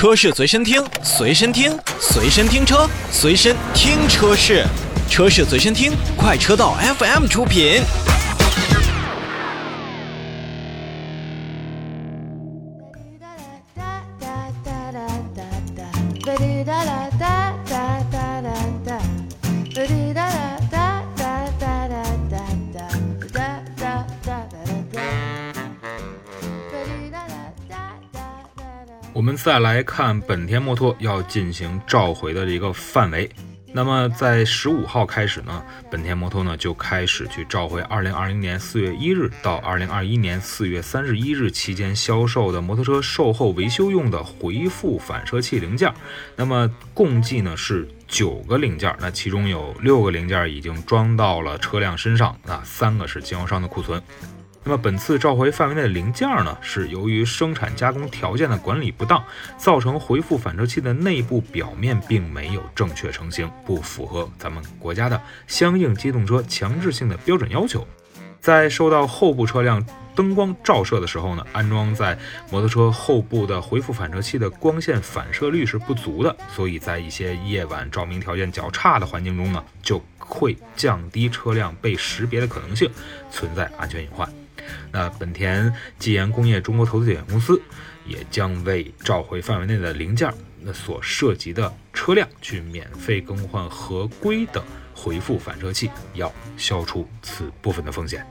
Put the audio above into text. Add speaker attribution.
Speaker 1: 车市随身听，随身听，随身听车，随身听车市，车市随身听，快车道 FM 出品。
Speaker 2: 我们再来看本田摩托要进行召回的一个范围。那么在十五号开始呢，本田摩托呢就开始去召回二零二零年四月一日到二零二一年四月三十一日期间销售的摩托车售后维修用的回复反射器零件。那么共计呢是九个零件，那其中有六个零件已经装到了车辆身上，那三个是经销商的库存。那么本次召回范围内的零件呢，是由于生产加工条件的管理不当，造成回复反射器的内部表面并没有正确成型，不符合咱们国家的相应机动车强制性的标准要求。在受到后部车辆灯光照射的时候呢，安装在摩托车后部的回复反射器的光线反射率是不足的，所以在一些夜晚照明条件较差的环境中呢，就会降低车辆被识别的可能性，存在安全隐患。那本田技研工业中国投资有限公司也将为召回范围内的零件，那所涉及的车辆去免费更换合规的回复反射器，要消除此部分的风险。